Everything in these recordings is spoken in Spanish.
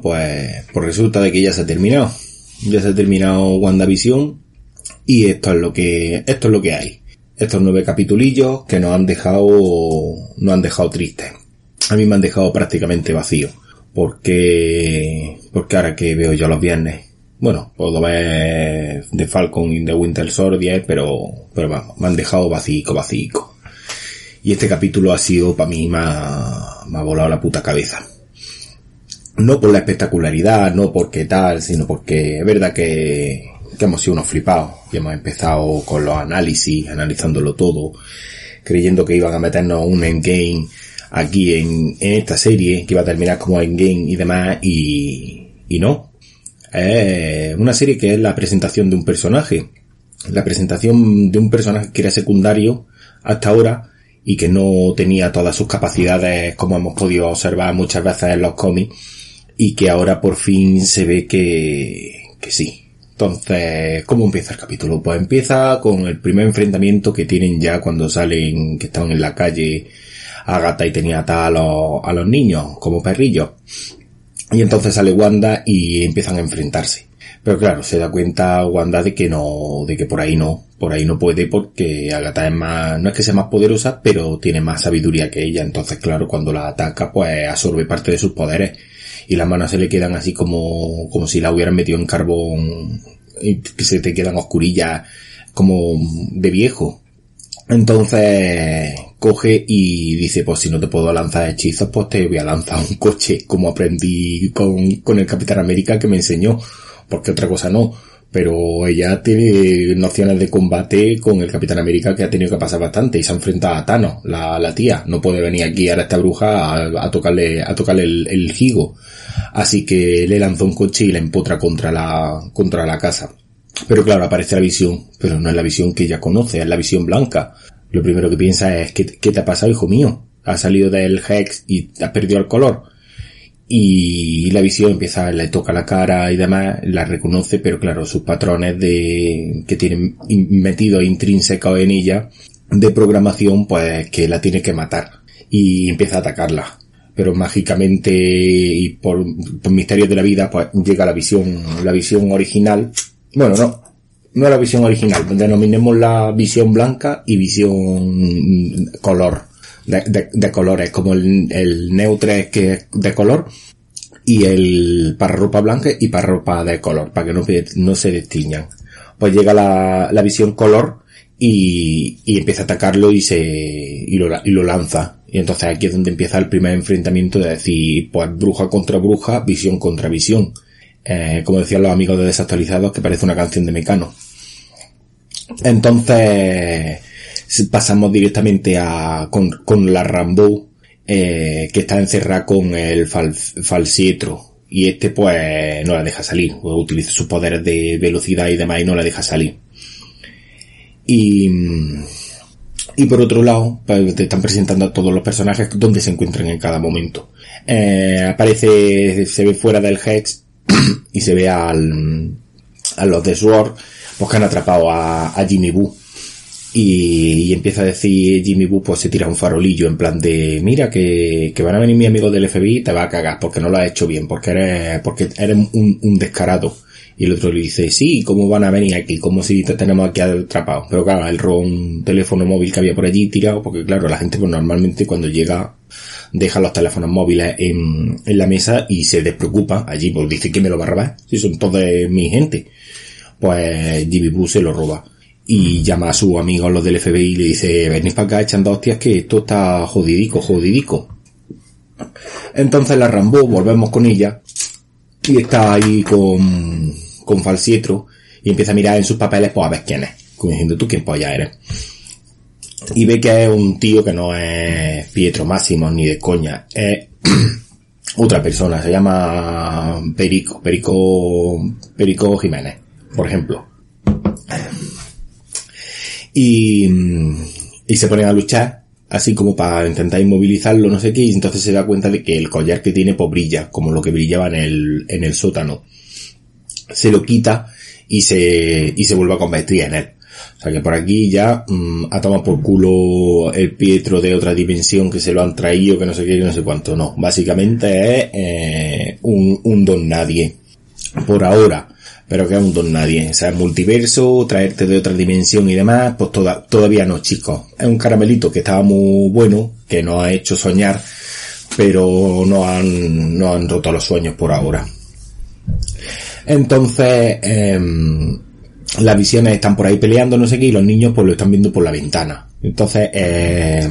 Pues, pues resulta de que ya se ha terminado. Ya se ha terminado WandaVision y esto es lo que, esto es lo que hay. Estos nueve capitulillos que nos han dejado, nos han dejado tristes. A mí me han dejado prácticamente vacío. Porque, porque ahora que veo yo los viernes, bueno, puedo ver The Falcon y The Winter Soldier, pero, pero vamos, me han dejado vacío, vacío. Y este capítulo ha sido para mí, me ha, me ha volado la puta cabeza no por la espectacularidad, no porque tal, sino porque es verdad que, hemos sido unos flipados y hemos empezado con los análisis, analizándolo todo, creyendo que iban a meternos un endgame aquí en, en esta serie, que iba a terminar como endgame y demás, y, y no. Es una serie que es la presentación de un personaje, la presentación de un personaje que era secundario hasta ahora y que no tenía todas sus capacidades como hemos podido observar muchas veces en los cómics y que ahora por fin se ve que, que sí. Entonces, ¿cómo empieza el capítulo? Pues empieza con el primer enfrentamiento que tienen ya cuando salen, que estaban en la calle Agatha y tenía a los, a los niños como perrillos. Y entonces sale Wanda y empiezan a enfrentarse. Pero claro, se da cuenta Wanda de que no, de que por ahí no, por ahí no puede porque Agatha es más, no es que sea más poderosa, pero tiene más sabiduría que ella. Entonces claro, cuando la ataca pues absorbe parte de sus poderes y las manos se le quedan así como, como si la hubieran metido en carbón y que se te quedan oscurillas como de viejo. Entonces coge y dice, pues si no te puedo lanzar hechizos, pues te voy a lanzar un coche, como aprendí con, con el Capitán América que me enseñó, porque otra cosa no. Pero ella tiene nociones de combate con el Capitán América que ha tenido que pasar bastante y se ha enfrentado a Thanos, la, la tía. No puede venir aquí ahora esta bruja a, a tocarle, a tocarle el, el gigo. Así que le lanzó un coche y la empotra contra la, contra la casa. Pero claro, aparece la visión, pero no es la visión que ella conoce, es la visión blanca. Lo primero que piensa es, ¿qué, qué te ha pasado, hijo mío? Has salido del Hex y has perdido el color. Y la visión empieza, le toca la cara y demás, la reconoce, pero claro, sus patrones de, que tienen metido intrínseco en ella, de programación, pues que la tiene que matar. Y empieza a atacarla pero mágicamente y por, por, misterios de la vida, pues llega la visión, la visión original. Bueno, no, no la visión original, denominemos la visión blanca y visión color, de, de, de colores, como el, el neutre que es de color y el para ropa blanca y para ropa de color, para que no, no se distingan. Pues llega la, la visión color y, y empieza a atacarlo y se, y lo, y lo lanza y entonces aquí es donde empieza el primer enfrentamiento de decir, pues bruja contra bruja, visión contra visión. Eh, como decían los amigos de Desactualizados, que parece una canción de Mecano. Entonces, pasamos directamente a, con, con la Rambo, eh, que está encerrada con el fal, falsietro. Y este pues no la deja salir, utiliza sus poderes de velocidad y demás y no la deja salir. Y, y por otro lado, pues, te están presentando a todos los personajes donde se encuentran en cada momento. Eh, aparece, se ve fuera del Hex y se ve al, a los de Sword, pues que han atrapado a, a Jimmy Boo. Y, empieza a decir Jimmy Boo, pues se tira un farolillo en plan de, mira que, que van a venir mis amigos del FBI y te va a cagar porque no lo has hecho bien, porque eres, porque eres un, un descarado. Y el otro le dice, sí, ¿cómo van a venir aquí? Como si te tenemos aquí atrapado. Pero claro, él robó un teléfono móvil que había por allí tirado, porque claro, la gente pues normalmente cuando llega deja los teléfonos móviles en, en la mesa y se despreocupa allí, pues dice que me lo va a robar, si son todos mi gente. Pues Jimmy Boo se lo roba. Y llama a sus amigos, los del FBI, y le dice, venís para acá echando hostias que esto está jodidico, jodidico. Entonces la Rambo, volvemos con ella, y está ahí con, con Falsietro, y empieza a mirar en sus papeles, pues a ver quién es. Como diciendo, tú quién polla eres y ve que es un tío que no es Pietro Máximo ni de coña, es otra persona, se llama Perico, Perico, Perico Jiménez, por ejemplo. Y, y se ponen a luchar, así como para intentar inmovilizarlo, no sé qué, y entonces se da cuenta de que el collar que tiene pues brilla, como lo que brillaba en el, en el sótano. Se lo quita y se, y se vuelve a convertir en él. O sea que por aquí ya mm, ha tomado por culo el Pietro de otra dimensión que se lo han traído, que no sé qué, que no sé cuánto. No, básicamente es eh, un, un don nadie. Por ahora. Pero que es un don nadie. O sea, multiverso, traerte de otra dimensión y demás, pues toda, todavía no, chicos. Es un caramelito que estaba muy bueno, que nos ha hecho soñar, pero no han, no han roto los sueños por ahora. Entonces, eh, las visiones están por ahí peleando, no sé qué, y los niños pues lo están viendo por la ventana. Entonces, eh,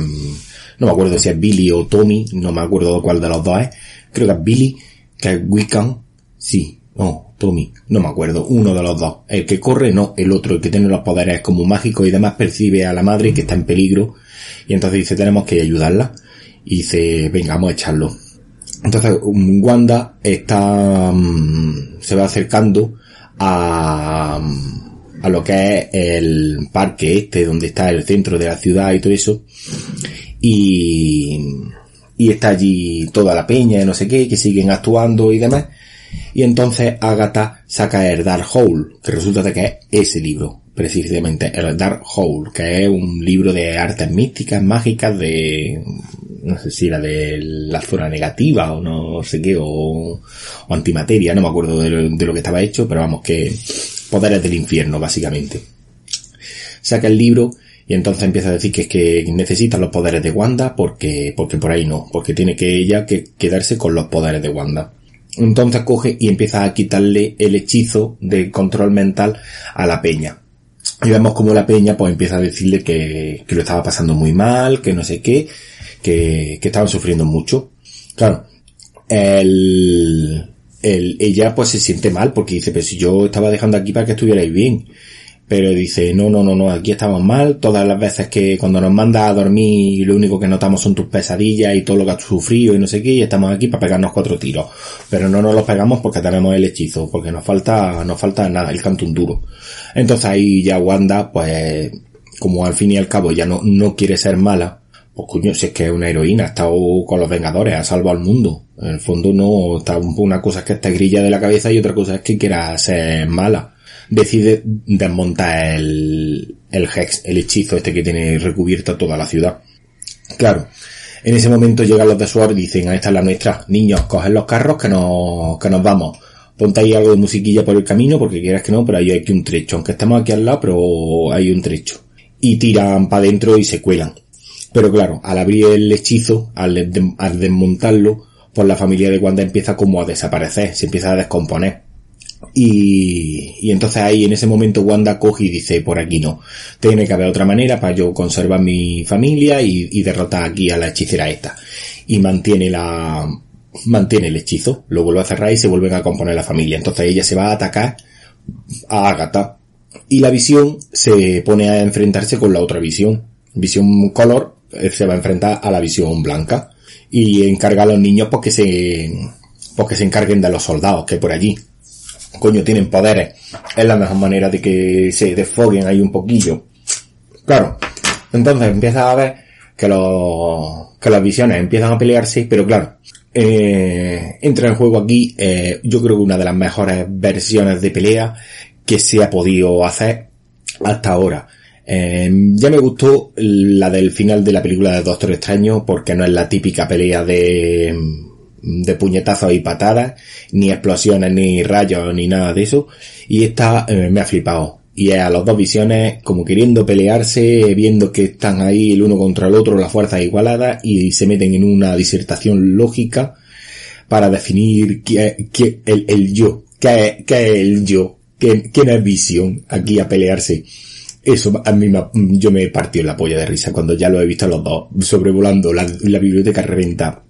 no me acuerdo si es Billy o Tommy, no me acuerdo cuál de los dos es. Creo que es Billy, que es Wiccan, sí, no, Tommy, no me acuerdo, uno de los dos. El que corre, no, el otro, el que tiene los poderes como mágico y demás percibe a la madre que está en peligro, y entonces dice, tenemos que ayudarla, y dice, venga, vamos a echarlo. Entonces, Wanda está, mm, se va acercando a, a lo que es el parque este, donde está el centro de la ciudad y todo eso. Y, y está allí toda la peña y no sé qué, que siguen actuando y demás. Y entonces Agatha saca el Dark Hole, que resulta de que es ese libro, precisamente, el Dark Hole, que es un libro de artes místicas, mágicas, de, no sé si era de la zona negativa o no sé qué, o, antimateria, no me acuerdo de lo, de lo que estaba hecho, pero vamos que poderes del infierno, básicamente. Saca el libro y entonces empieza a decir que es que necesita los poderes de Wanda porque, porque por ahí no, porque tiene que ella que quedarse con los poderes de Wanda. Entonces coge y empieza a quitarle el hechizo de control mental a la peña. Y vemos como la peña pues empieza a decirle que, que lo estaba pasando muy mal, que no sé qué, que, que estaban sufriendo mucho. Claro, el, el, ella pues se siente mal porque dice, pero si yo estaba dejando aquí para que estuvierais bien. Pero dice, no, no, no, no, aquí estamos mal. Todas las veces que cuando nos manda a dormir lo único que notamos son tus pesadillas y todo lo que has sufrido y no sé qué, y estamos aquí para pegarnos cuatro tiros. Pero no nos los pegamos porque tenemos el hechizo, porque nos falta, nos falta nada, el canto un duro. Entonces ahí ya Wanda, pues, como al fin y al cabo ya no, no quiere ser mala, pues coño, si es que es una heroína, ha estado con los Vengadores, ha salvado al mundo. En el fondo no, está una cosa es que está grilla de la cabeza y otra cosa es que quiera ser mala. Decide desmontar el, hex, el hechizo este que tiene recubierta toda la ciudad. Claro, en ese momento llegan los de Sword y dicen, ahí está la nuestra, niños, cogen los carros que nos, que nos vamos. Ponte ahí algo de musiquilla por el camino porque quieras que no, pero ahí hay un trecho, aunque estemos aquí al lado, pero hay un trecho. Y tiran para adentro y se cuelan. Pero claro, al abrir el hechizo, al, al desmontarlo, pues la familia de Wanda empieza como a desaparecer, se empieza a descomponer. Y, entonces ahí en ese momento Wanda coge y dice, por aquí no, tiene que haber otra manera para yo conservar mi familia y, derrotar aquí a la hechicera esta. Y mantiene la, mantiene el hechizo, lo vuelve a cerrar y se vuelven a componer la familia. Entonces ella se va a atacar a Agatha. Y la visión se pone a enfrentarse con la otra visión. Visión color eh, se va a enfrentar a la visión blanca y encarga a los niños porque se, porque se encarguen de los soldados que por allí. Coño, tienen poderes. Es la mejor manera de que se desfoguen ahí un poquillo. Claro. Entonces empieza a ver que los, que las visiones empiezan a pelearse, pero claro, eh, entra en juego aquí, eh, yo creo que una de las mejores versiones de pelea que se ha podido hacer hasta ahora. Eh, ya me gustó la del final de la película de Doctor Extraño porque no es la típica pelea de, de puñetazos y patadas, ni explosiones, ni rayos, ni nada de eso. Y esta eh, me ha flipado. y a las dos visiones como queriendo pelearse, viendo que están ahí el uno contra el otro, las fuerzas igualadas y se meten en una disertación lógica para definir qué, qué, el, el yo, qué, qué es el yo, qué, quién es visión aquí a pelearse. Eso a mí me, yo me partió la polla de risa cuando ya lo he visto los dos sobrevolando la, la biblioteca reventa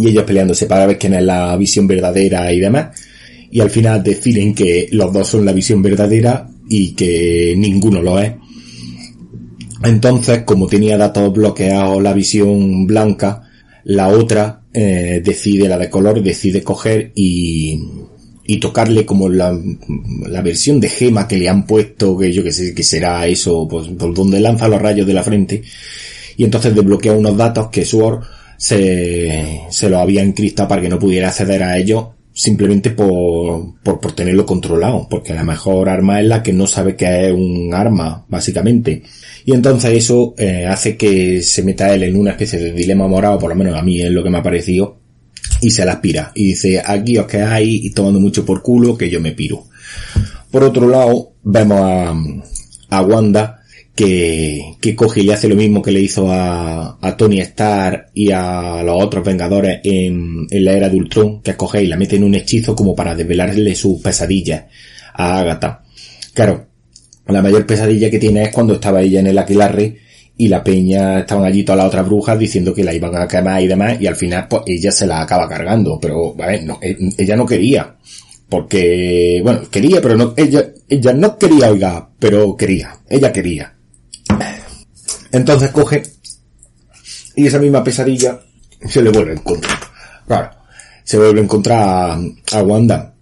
y ellos peleándose para ver quién es la visión verdadera y demás. Y al final deciden que los dos son la visión verdadera y que ninguno lo es. Entonces, como tenía datos bloqueados la visión blanca, la otra eh, decide, la de color, decide coger y, y tocarle como la, la versión de gema que le han puesto, que yo que sé que será eso, pues por donde lanza los rayos de la frente. Y entonces desbloquea unos datos que Sword se, se lo había encriptado para que no pudiera acceder a ellos simplemente por, por, por, tenerlo controlado, porque la mejor arma es la que no sabe que es un arma, básicamente. Y entonces eso eh, hace que se meta él en una especie de dilema morado, por lo menos a mí es lo que me ha parecido, y se la aspira. Y dice, aquí os quedáis y tomando mucho por culo que yo me piro. Por otro lado, vemos a, a Wanda que, que coge y hace lo mismo que le hizo a, a Tony Stark y a los otros Vengadores en, en la era de Ultron, que coge y la mete en un hechizo como para desvelarle sus pesadillas a Agatha. Claro, la mayor pesadilla que tiene es cuando estaba ella en el Aquilarre y la peña estaban allí todas las otras brujas diciendo que la iban a quemar y demás y al final pues ella se la acaba cargando, pero no, eh, ella no quería. Porque, bueno, quería, pero no, ella, ella no quería, oiga, pero quería, ella quería. Entonces coge y esa misma pesadilla se le vuelve a encontrar. Claro, se vuelve a encontrar a, Wanda.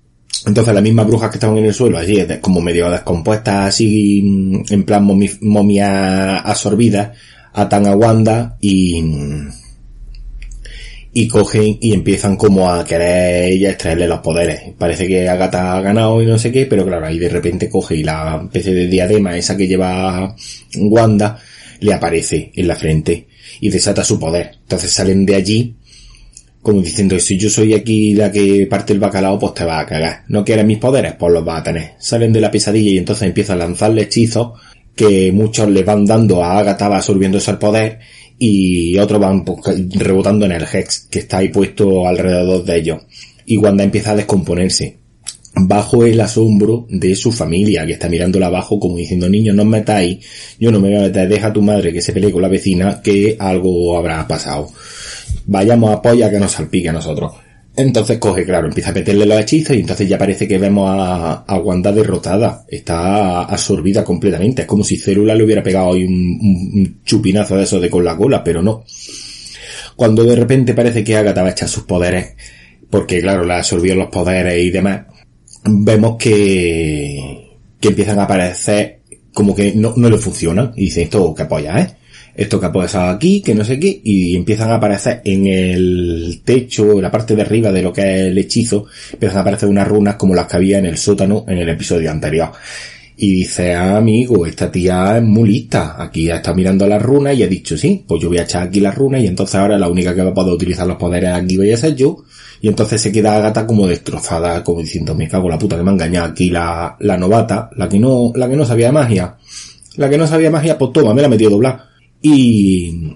Entonces las mismas brujas que estaban en el suelo, allí como medio descompuestas, así en plan momia absorbida, atan a Wanda y, y cogen y empiezan como a querer ella extraerle los poderes. Parece que Agatha ha ganado y no sé qué, pero claro, ahí de repente coge y la especie de diadema esa que lleva Wanda, le aparece en la frente y desata su poder. Entonces salen de allí como diciendo, si yo soy aquí la que parte el bacalao, pues te va a cagar. No quieres mis poderes, pues los va a tener. Salen de la pesadilla y entonces empiezan a lanzarle hechizos que muchos le van dando a Agatha, va absorbiéndose el poder y otros van pues, rebotando en el Hex que está ahí puesto alrededor de ellos. Y Wanda empieza a descomponerse bajo el asombro de su familia, que está mirándola abajo como diciendo, niños, no os metáis, yo no me voy a meter, deja a tu madre que se pelee con la vecina, que algo habrá pasado. Vayamos a apoyar que nos salpique a nosotros. Entonces coge, claro, empieza a meterle los hechizos y entonces ya parece que vemos a, a Wanda derrotada. Está absorbida completamente. Es como si Célula le hubiera pegado hoy un, un, chupinazo de eso de con la cola, pero no. Cuando de repente parece que Agatha va a echar sus poderes, porque claro, la absorbió los poderes y demás, vemos que, que empiezan a aparecer como que no, no le funcionan. Y dice, esto que apoya, ¿eh? Esto que apoya aquí, que no sé qué, y empiezan a aparecer en el techo, en la parte de arriba de lo que es el hechizo, empiezan a aparecer unas runas como las que había en el sótano en el episodio anterior. Y dice, ah, amigo, esta tía es muy lista. Aquí está mirando las runas y ha dicho, sí, pues yo voy a echar aquí las runas y entonces ahora la única que va a poder utilizar los poderes aquí voy a ser yo. Y entonces se queda Agatha como destrozada, como diciendo, me cago la puta que me ha engañado aquí la, la novata, la que no, la que no sabía magia. La que no sabía magia, pues toma, me la metió doblar. Y,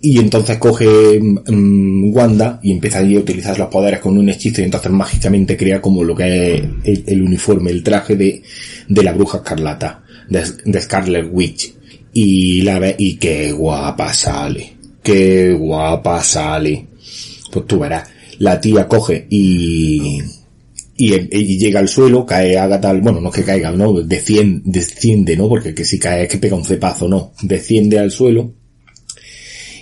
y entonces coge um, Wanda y empieza a utilizar los poderes con un hechizo y entonces mágicamente crea como lo que es el, el uniforme, el traje de, de la bruja escarlata, de, de Scarlet Witch. Y la ve, y qué guapa sale. Qué guapa sale. Pues tú verás la tía coge y, y, llega al suelo, cae Agatha, bueno, no es que caiga, no, desciende, ¿no? Porque que si cae es que pega un cepazo, no, desciende al suelo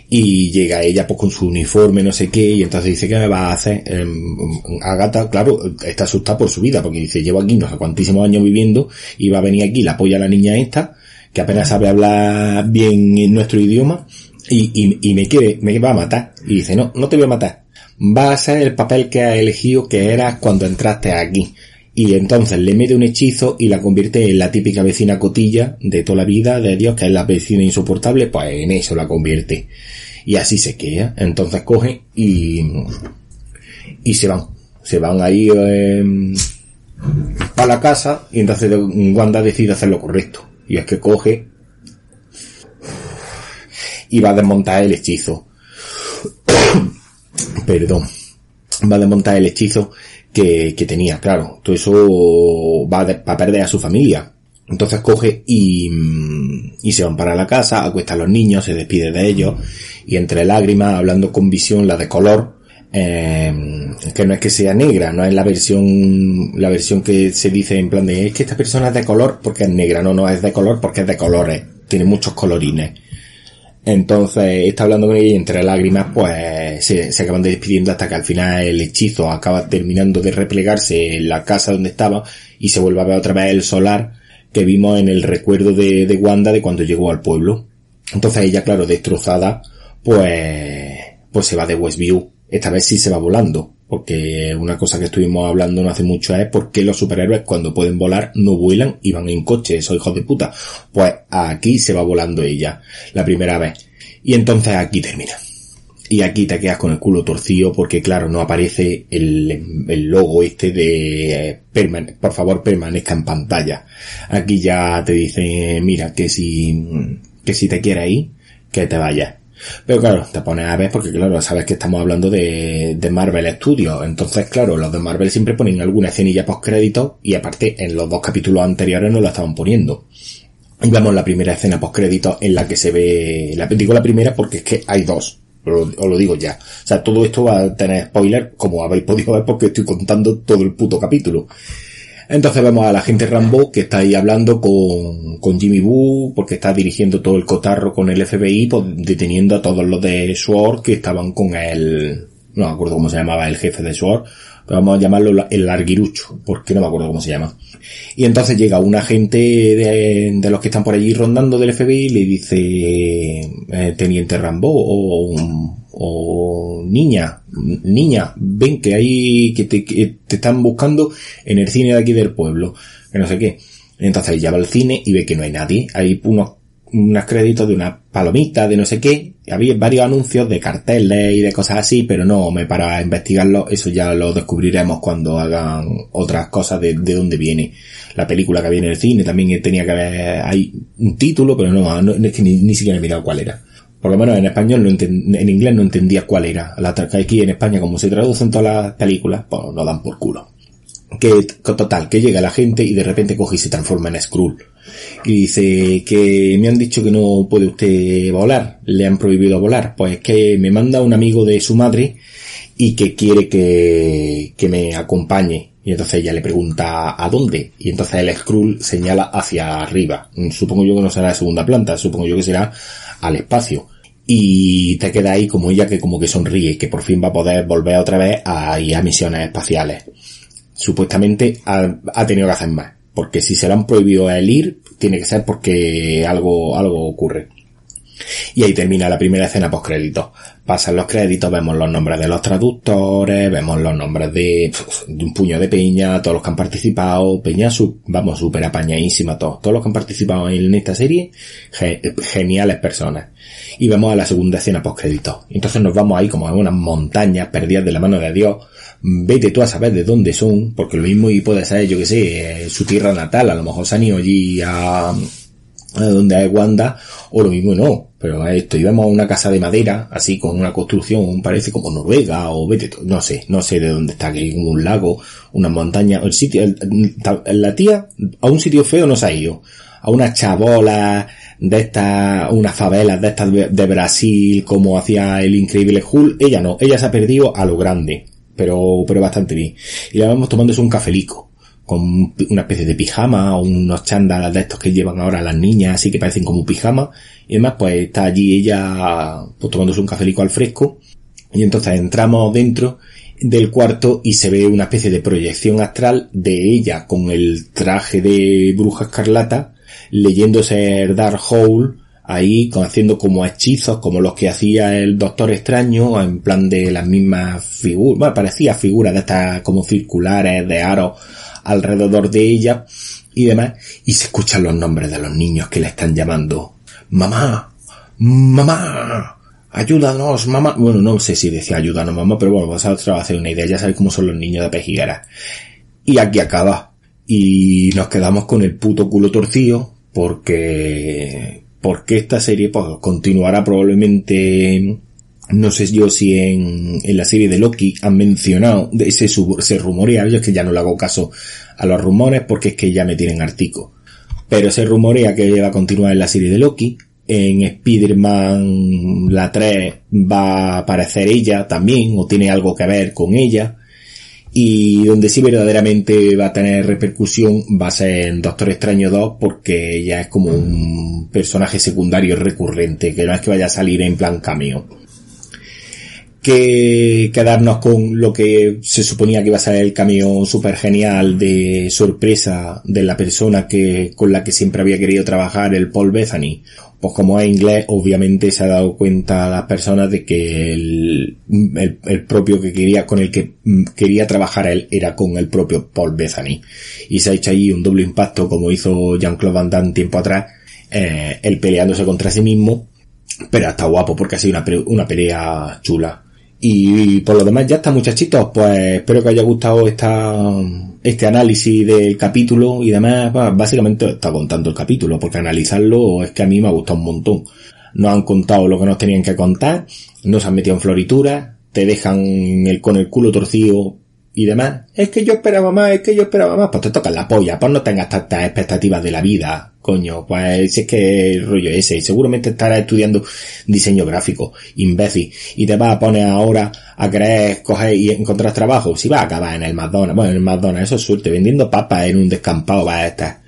y llega ella pues con su uniforme, no sé qué, y entonces dice, ¿qué me va a hacer? Eh, Agatha, claro, está asustada por su vida, porque dice, llevo aquí no sé cuantísimos años viviendo, y va a venir aquí, la apoya a la niña esta, que apenas sabe hablar bien nuestro idioma, y, y, y me quiere, me va a matar. Y dice, no, no te voy a matar va a ser el papel que has elegido que eras cuando entraste aquí. Y entonces le mete un hechizo y la convierte en la típica vecina cotilla de toda la vida de Dios, que es la vecina insoportable, pues en eso la convierte. Y así se queda. Entonces coge y, y se van. Se van ahí, eh, a la casa y entonces Wanda decide hacer lo correcto. Y es que coge y va a desmontar el hechizo. Perdón. Va a desmontar el hechizo que, que tenía, claro. Todo eso va a, perder a su familia. Entonces coge y, y se van para la casa, acuesta a los niños, se despide de ellos y entre lágrimas, hablando con visión, la de color, eh, que no es que sea negra, no es la versión, la versión que se dice en plan de es que esta persona es de color porque es negra, no, no es de color porque es de colores, tiene muchos colorines. Entonces está hablando con ella y entre lágrimas pues se, se, acaban despidiendo hasta que al final el hechizo acaba terminando de replegarse en la casa donde estaba y se vuelve a ver otra vez el solar que vimos en el recuerdo de, de Wanda de cuando llegó al pueblo. Entonces ella, claro, destrozada, pues, pues se va de Westview. Esta vez sí se va volando, porque una cosa que estuvimos hablando no hace mucho es por qué los superhéroes cuando pueden volar no vuelan y van en coche, esos hijos de puta. Pues aquí se va volando ella, la primera vez. Y entonces aquí termina. Y aquí te quedas con el culo torcido porque claro, no aparece el, el logo este de eh, por favor permanezca en pantalla. Aquí ya te dice, mira, que si, que si te quieres ir, que te vayas. Pero claro, te pones a ver porque claro, sabes que estamos hablando de, de Marvel Studios. Entonces, claro, los de Marvel siempre ponen alguna escenilla post crédito y aparte en los dos capítulos anteriores no la estaban poniendo. Y vemos la primera escena post crédito en la que se ve, la, digo la primera porque es que hay dos os lo digo ya. O sea, todo esto va a tener spoiler, como habéis podido ver porque estoy contando todo el puto capítulo. Entonces vemos a la gente Rambo que está ahí hablando con, con Jimmy Boo, porque está dirigiendo todo el cotarro con el FBI, pues deteniendo a todos los de SWORD que estaban con el, no me acuerdo cómo se llamaba el jefe de SWORD, pero vamos a llamarlo el larguirucho, porque no me acuerdo cómo se llama. Y entonces llega un agente de, de los que están por allí rondando del FBI y le dice, eh, Teniente Rambo, o, o niña, niña, ven que hay, que te, que te están buscando en el cine de aquí del pueblo, que no sé qué. Entonces ya va al cine y ve que no hay nadie. Hay unos unos créditos de una palomita, de no sé qué. Había varios anuncios de carteles y de cosas así, pero no me para investigarlo. Eso ya lo descubriremos cuando hagan otras cosas de, de dónde viene la película que había en el cine. También tenía que haber, hay un título, pero no, no es que ni, ni siquiera he mirado cuál era. Por lo menos en español, no en inglés no entendía cuál era. La aquí en España, como se traducen todas las películas, pues lo dan por culo. Que, total, que llega la gente y de repente coge y se transforma en Skrull y dice que me han dicho que no puede usted volar, le han prohibido volar, pues que me manda un amigo de su madre y que quiere que, que me acompañe. Y entonces ella le pregunta a dónde. Y entonces el Skrull señala hacia arriba. Supongo yo que no será la segunda planta, supongo yo que será al espacio. Y te queda ahí como ella que como que sonríe, que por fin va a poder volver otra vez a ir a misiones espaciales. Supuestamente ha, tenido que hacer más porque si se le han prohibido el ir, tiene que ser porque algo, algo ocurre. Y ahí termina la primera escena post créditos. Pasan los créditos, vemos los nombres de los traductores, vemos los nombres de, un puño de peña, todos los que han participado, peña vamos súper apañadísima todos, todos los que han participado en esta serie, geniales personas. Y vemos a la segunda escena post créditos. Entonces nos vamos ahí como a unas montañas perdidas de la mano de Dios, vete tú a saber de dónde son, porque lo mismo y puede ser, yo que sé, su tierra natal, a lo mejor se han ido allí a, a donde hay Wanda, o lo mismo no, pero esto, íbamos a una casa de madera, así con una construcción, parece como Noruega, o vete, no sé, no sé de dónde está, que un lago, una montaña, el sitio, la tía, a un sitio feo no se ha ido, a una chabola de estas, unas favelas de estas de Brasil, como hacía el increíble Hulk, ella no, ella se ha perdido a lo grande, pero, pero bastante bien. Y la vamos tomándose un cafelico, con una especie de pijama, o unos chandalas de estos que llevan ahora las niñas, así que parecen como pijama, y además pues está allí ella, pues tomándose un cafelico al fresco, y entonces entramos dentro del cuarto y se ve una especie de proyección astral de ella con el traje de bruja escarlata, leyéndose Dark Hole, ahí haciendo como hechizos como los que hacía el Doctor Extraño en plan de las mismas figuras, bueno, parecía figuras de estas como circulares de aros alrededor de ella y demás y se escuchan los nombres de los niños que le están llamando mamá, mamá, ayúdanos, mamá. Bueno, no sé si decía ayúdanos, mamá, pero bueno, vosotros hacer una idea, ya sabéis cómo son los niños de pejiguera. Y aquí acaba. y nos quedamos con el puto culo torcido porque porque esta serie pues, continuará probablemente no sé yo si en, la serie de Loki han mencionado, se rumorea, yo es que ya no le hago caso a los rumores porque es que ya me tienen artico. Pero se rumorea que va a continuar en la serie de Loki. En Spider-Man la 3 va a aparecer ella también, o tiene algo que ver con ella. Y donde sí verdaderamente va a tener repercusión va a ser en Doctor Extraño 2 porque ella es como un personaje secundario recurrente, que no es que vaya a salir en plan cameo que quedarnos con lo que se suponía que iba a ser el cameo super genial de sorpresa de la persona que, con la que siempre había querido trabajar, el Paul Bethany. Pues como es inglés, obviamente se ha dado cuenta a las personas de que el, el, propio que quería, con el que quería trabajar él era con el propio Paul Bethany. Y se ha hecho ahí un doble impacto como hizo Jean-Claude Van Damme tiempo atrás, eh, él peleándose contra sí mismo, pero está guapo porque ha sido una, una pelea chula. Y, por lo demás ya está muchachitos, pues espero que haya gustado esta, este análisis del capítulo y demás, pues, básicamente está contando el capítulo, porque analizarlo es que a mí me ha gustado un montón. No han contado lo que nos tenían que contar, no se han metido en florituras, te dejan el, con el culo torcido y demás. Es que yo esperaba más, es que yo esperaba más. Pues te toca la polla, pues no tengas tantas expectativas de la vida, coño. Pues es que el rollo ese. Seguramente estarás estudiando diseño gráfico, imbécil. Y te vas a poner ahora a querer coger y encontrar trabajo. Si vas a acabar en el McDonald's. Bueno, en el McDonald's, eso es suerte. Vendiendo papas en un descampado va a estar.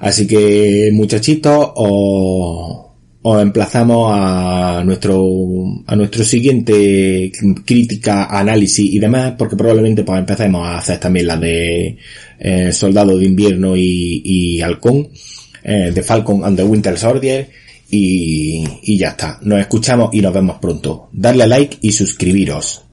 Así que, muchachitos, o os emplazamos a nuestro a nuestro siguiente crítica, análisis y demás, porque probablemente pues empecemos a hacer también la de eh, Soldado de Invierno y, y Halcón, eh, de Falcon and the Winter Soldier, y, y ya está. Nos escuchamos y nos vemos pronto. Darle a like y suscribiros.